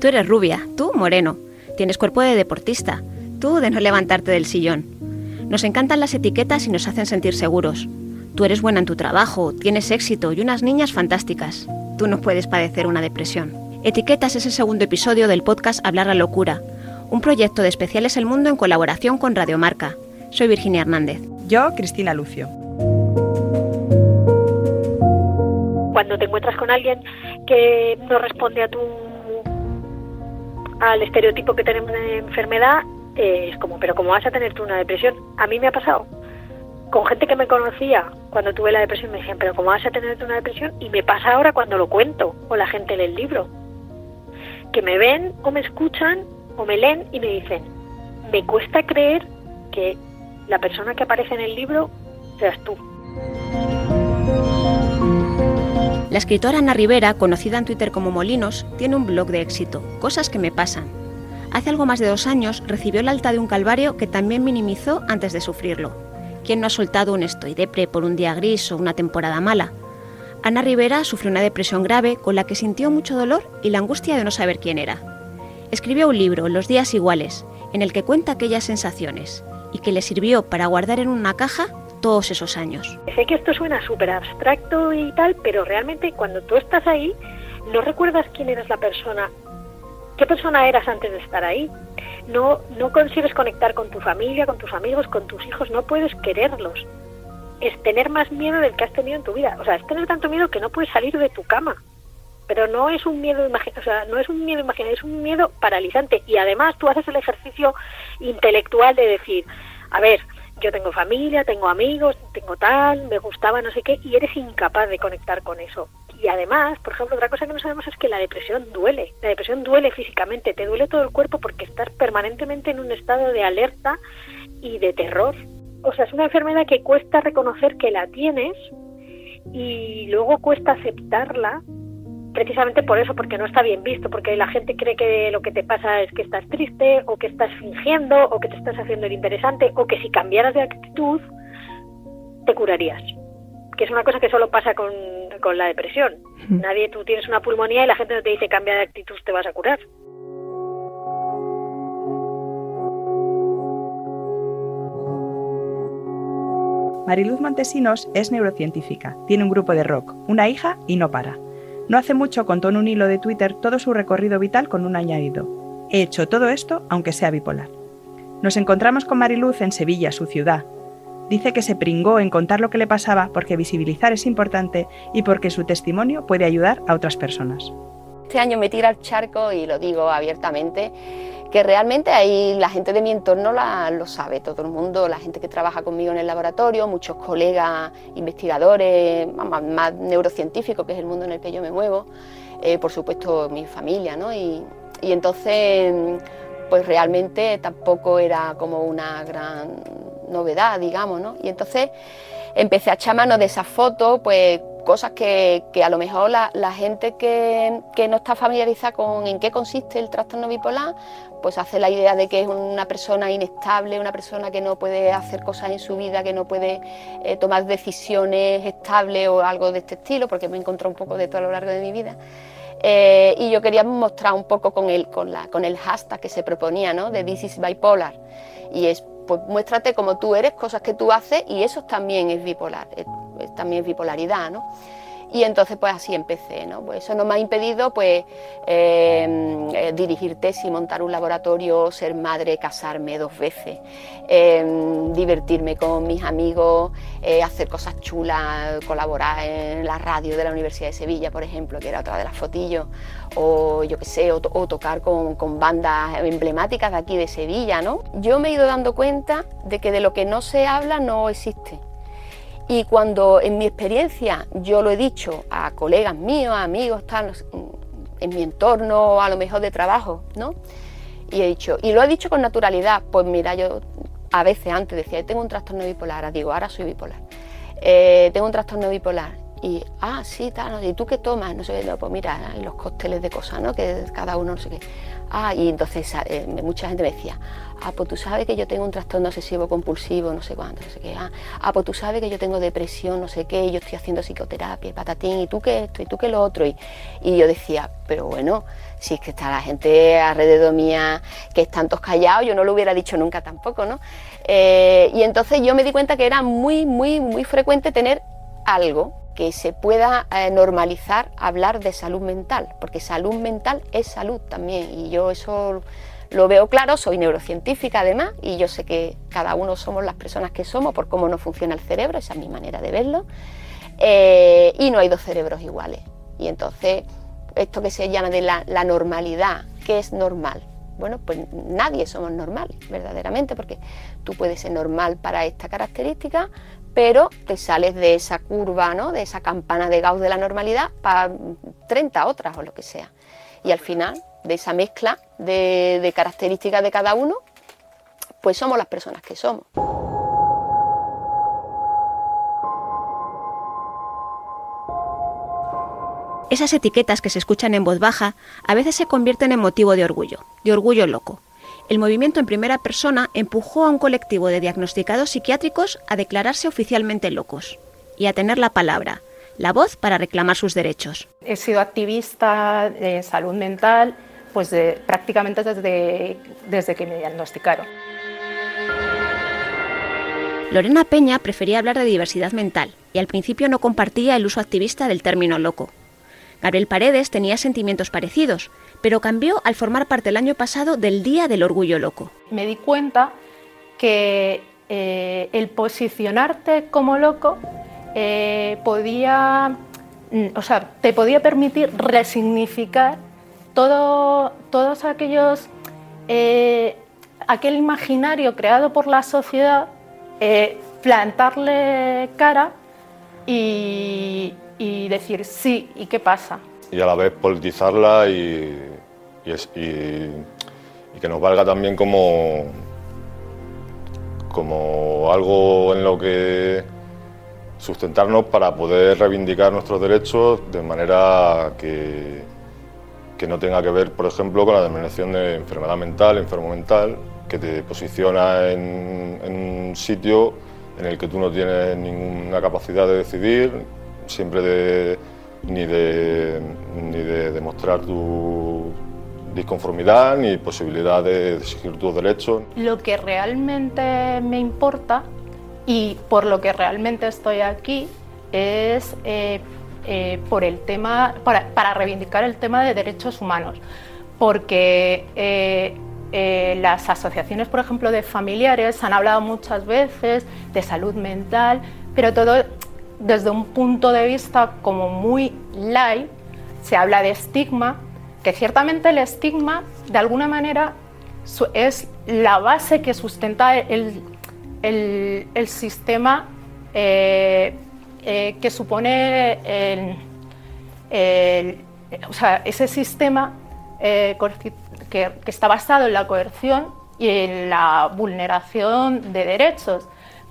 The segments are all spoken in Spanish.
Tú eres rubia, tú moreno. Tienes cuerpo de deportista, tú de no levantarte del sillón. Nos encantan las etiquetas y nos hacen sentir seguros. Tú eres buena en tu trabajo, tienes éxito y unas niñas fantásticas. Tú no puedes padecer una depresión. Etiquetas es el segundo episodio del podcast Hablar la Locura, un proyecto de Especiales El Mundo en colaboración con Radiomarca. Soy Virginia Hernández. Yo, Cristina Lucio. Cuando te encuentras con alguien que no responde a tu al estereotipo que tenemos de enfermedad, eh, es como, pero ¿cómo vas a tener tú una depresión? A mí me ha pasado. Con gente que me conocía cuando tuve la depresión me decían, pero ¿cómo vas a tener una depresión? Y me pasa ahora cuando lo cuento o la gente lee el libro. Que me ven o me escuchan o me leen y me dicen, me cuesta creer que la persona que aparece en el libro seas tú. La escritora Ana Rivera, conocida en Twitter como Molinos, tiene un blog de éxito, Cosas que me pasan. Hace algo más de dos años recibió el alta de un calvario que también minimizó antes de sufrirlo. ¿Quién no ha soltado un estoy depre por un día gris o una temporada mala? Ana Rivera sufrió una depresión grave con la que sintió mucho dolor y la angustia de no saber quién era. Escribió un libro, Los días iguales, en el que cuenta aquellas sensaciones y que le sirvió para guardar en una caja todos esos años. Sé que esto suena súper abstracto y tal, pero realmente cuando tú estás ahí, no recuerdas quién eras la persona, qué persona eras antes de estar ahí. No, no consigues conectar con tu familia, con tus amigos, con tus hijos, no puedes quererlos. Es tener más miedo del que has tenido en tu vida. O sea, es tener tanto miedo que no puedes salir de tu cama. Pero no es un miedo o sea, no es un miedo imaginario, es un miedo paralizante. Y además tú haces el ejercicio intelectual de decir, a ver, yo tengo familia, tengo amigos, tengo tal, me gustaba no sé qué, y eres incapaz de conectar con eso. Y además, por ejemplo, otra cosa que no sabemos es que la depresión duele. La depresión duele físicamente, te duele todo el cuerpo porque estás permanentemente en un estado de alerta y de terror. O sea, es una enfermedad que cuesta reconocer que la tienes y luego cuesta aceptarla precisamente por eso, porque no está bien visto, porque la gente cree que lo que te pasa es que estás triste o que estás fingiendo o que te estás haciendo el interesante o que si cambiaras de actitud te curarías. Que es una cosa que solo pasa con, con la depresión. Nadie, tú tienes una pulmonía y la gente no te dice cambia de actitud, te vas a curar. Mariluz Montesinos es neurocientífica, tiene un grupo de rock, una hija y no para. No hace mucho contó en un hilo de Twitter todo su recorrido vital con un añadido. He hecho todo esto aunque sea bipolar. Nos encontramos con Mariluz en Sevilla, su ciudad. Dice que se pringó en contar lo que le pasaba porque visibilizar es importante y porque su testimonio puede ayudar a otras personas. Este año me tira al charco y lo digo abiertamente que realmente ahí la gente de mi entorno lo sabe, todo el mundo, la gente que trabaja conmigo en el laboratorio, muchos colegas investigadores, más, neurocientíficos, que es el mundo en el que yo me muevo, eh, por supuesto mi familia, ¿no? Y, y entonces, pues realmente tampoco era como una gran novedad, digamos, ¿no? Y entonces empecé a echar mano de esas fotos, pues cosas que, a lo mejor la, gente que, no está familiarizada con en qué consiste el trastorno bipolar, pues hace la idea de que es una persona inestable, una persona que no puede hacer cosas en su vida, que no puede eh, tomar decisiones estables o algo de este estilo, porque me he encontrado un poco de todo a lo largo de mi vida. Eh, y yo quería mostrar un poco con el, con, la, con el hashtag que se proponía, ¿no? de This is Bipolar. Y es, pues muéstrate como tú eres, cosas que tú haces, y eso también es bipolar también bipolaridad, ¿no? Y entonces pues así empecé, ¿no? Pues eso no me ha impedido pues em, eh, dirigir tesis, montar un laboratorio, ser madre, casarme dos veces, em, divertirme con mis amigos, eh, hacer cosas chulas, colaborar en la radio de la Universidad de Sevilla, por ejemplo, que era otra de las fotillos, o yo qué sé, o, o tocar con, con, bandas emblemáticas de aquí de Sevilla, ¿no? Yo me he ido dando cuenta de que de lo que no se habla no existe y cuando en mi experiencia yo lo he dicho a colegas míos, a amigos, tal, en mi entorno, a lo mejor de trabajo, ¿no? Y he dicho, y lo he dicho con naturalidad, pues mira, yo a veces antes decía, tengo un trastorno bipolar, ahora digo, ahora soy bipolar. Eh, tengo un trastorno bipolar. Y, ah, sí, tal, ¿y tú qué tomas? No sé, pues mira, los cócteles de cosas, ¿no? Que cada uno no sé qué. Ah, y entonces eh, mucha gente me decía, ah, pues tú sabes que yo tengo un trastorno obsesivo compulsivo, no sé cuánto, no sé qué. Ah, ah, pues tú sabes que yo tengo depresión, no sé qué, yo estoy haciendo psicoterapia, patatín, y tú qué esto, y tú qué lo otro. Y, y yo decía, pero bueno, si es que está la gente alrededor mía que están todos callados, yo no lo hubiera dicho nunca tampoco, ¿no? Eh, y entonces yo me di cuenta que era muy, muy, muy frecuente tener algo que se pueda eh, normalizar hablar de salud mental, porque salud mental es salud también, y yo eso lo veo claro, soy neurocientífica además, y yo sé que cada uno somos las personas que somos por cómo nos funciona el cerebro, esa es mi manera de verlo, eh, y no hay dos cerebros iguales. Y entonces, esto que se llama de la, normalidad, ¿qué es normal? Bueno, pues nadie somos normales, verdaderamente, porque tú puedes ser normal para esta característica, pero te sales de esa curva, ¿no? de esa campana de Gauss de la normalidad para 30 otras o lo que sea. Y al final, de esa mezcla de, de características de cada uno, pues somos las personas que somos. Esas etiquetas que se escuchan en voz baja a veces se convierten en motivo de orgullo, de orgullo loco. El movimiento en primera persona empujó a un colectivo de diagnosticados psiquiátricos a declararse oficialmente locos y a tener la palabra, la voz para reclamar sus derechos. He sido activista de salud mental pues de, prácticamente desde, desde que me diagnosticaron. Lorena Peña prefería hablar de diversidad mental y al principio no compartía el uso activista del término loco. Gabriel Paredes tenía sentimientos parecidos, pero cambió al formar parte el año pasado del Día del Orgullo Loco. Me di cuenta que eh, el posicionarte como loco eh, podía, mm, o sea, te podía permitir resignificar todo, todos aquellos, eh, aquel imaginario creado por la sociedad, plantarle cara y, y decir sí, ¿y qué pasa? Y a la vez politizarla y, que nos valga también como, como algo en lo que sustentarnos para poder reivindicar nuestros derechos de manera que, que no tenga que ver, por ejemplo, con la denominación de enfermedad mental, enfermo mental, que te posiciona en un sitio en el que tú no tienes ninguna capacidad de decidir, siempre de, ni, de, ni de demostrar tu disconformidad ni posibilidad de exigir tus derechos. Lo que realmente me importa y por lo que realmente estoy aquí es eh, eh, por el tema, para, para, reivindicar el tema de derechos humanos, porque eh, las asociaciones, por ejemplo, de familiares han hablado muchas veces de salud mental, pero todo desde un punto de vista como muy light, se habla de estigma, que ciertamente el estigma de alguna manera es la base que sustenta el, el, el sistema eh, eh, que supone el, o sea, ese sistema eh, que, que está basado en la coerción y en la vulneración de derechos.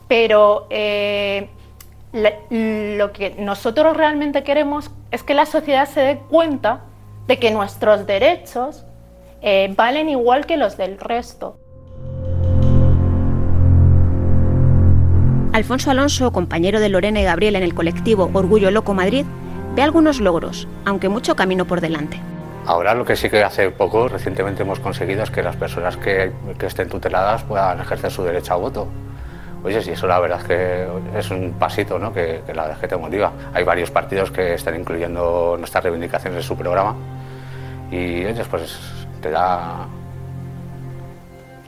Pero lo que nosotros realmente queremos es que la sociedad se dé cuenta de que nuestros derechos eh, valen igual que los del resto. Alfonso Alonso, compañero de Lorena y Gabriel en el colectivo Orgullo Loco Madrid, ve algunos logros, aunque mucho camino por delante. Ahora lo que sí que hace poco, recientemente hemos conseguido es que las personas que, que estén tuteladas puedan ejercer su derecho a voto. Oye, sí, eso la verdad es que es un pasito ¿no? que, la verdad es te motiva. Hay varios partidos que están incluyendo nuestras reivindicaciones en su programa y oye, pues te da,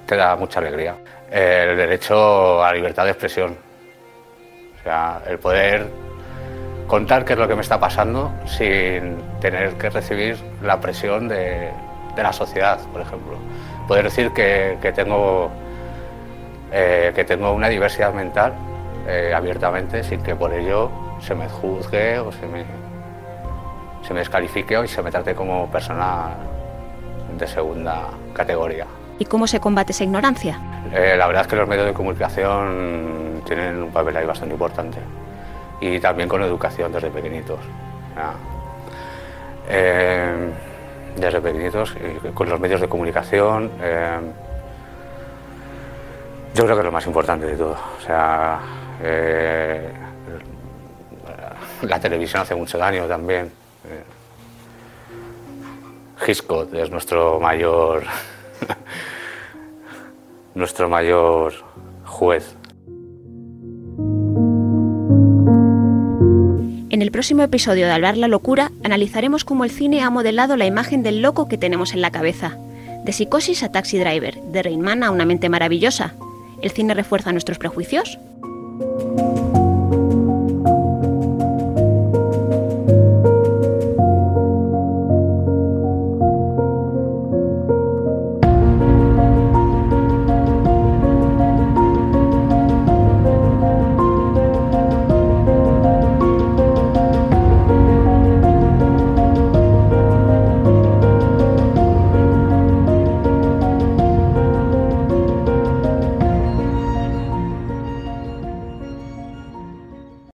te da mucha alegría. El derecho a libertad de expresión, o sea, el poder contar qué es lo que me está pasando sin tener que recibir la presión de, de la sociedad, por ejemplo. Poder decir que tengo eh, que tengo una diversidad mental eh, abiertamente sin que por ello se me juzgue o se me, se me descalifique o se me trate como persona de segunda categoría. ¿Y cómo se combate esa ignorancia? Eh, la verdad es que los medios de comunicación tienen un papel ahí bastante importante. y también con educación desde pequeñitos. Eh, desde pequeñitos, con los medios de comunicación. Eh, yo creo que es lo más importante de todo. O sea, eh, la televisión hace mucho daño también. Hitchcock es nuestro mayor nuestro mayor juez. En el próximo episodio de Hablar la locura analizaremos cómo el cine ha modelado la imagen del loco que tenemos en la cabeza. De psicosis a taxi driver, de Rainman a una mente maravillosa. ¿El cine refuerza nuestros prejuicios?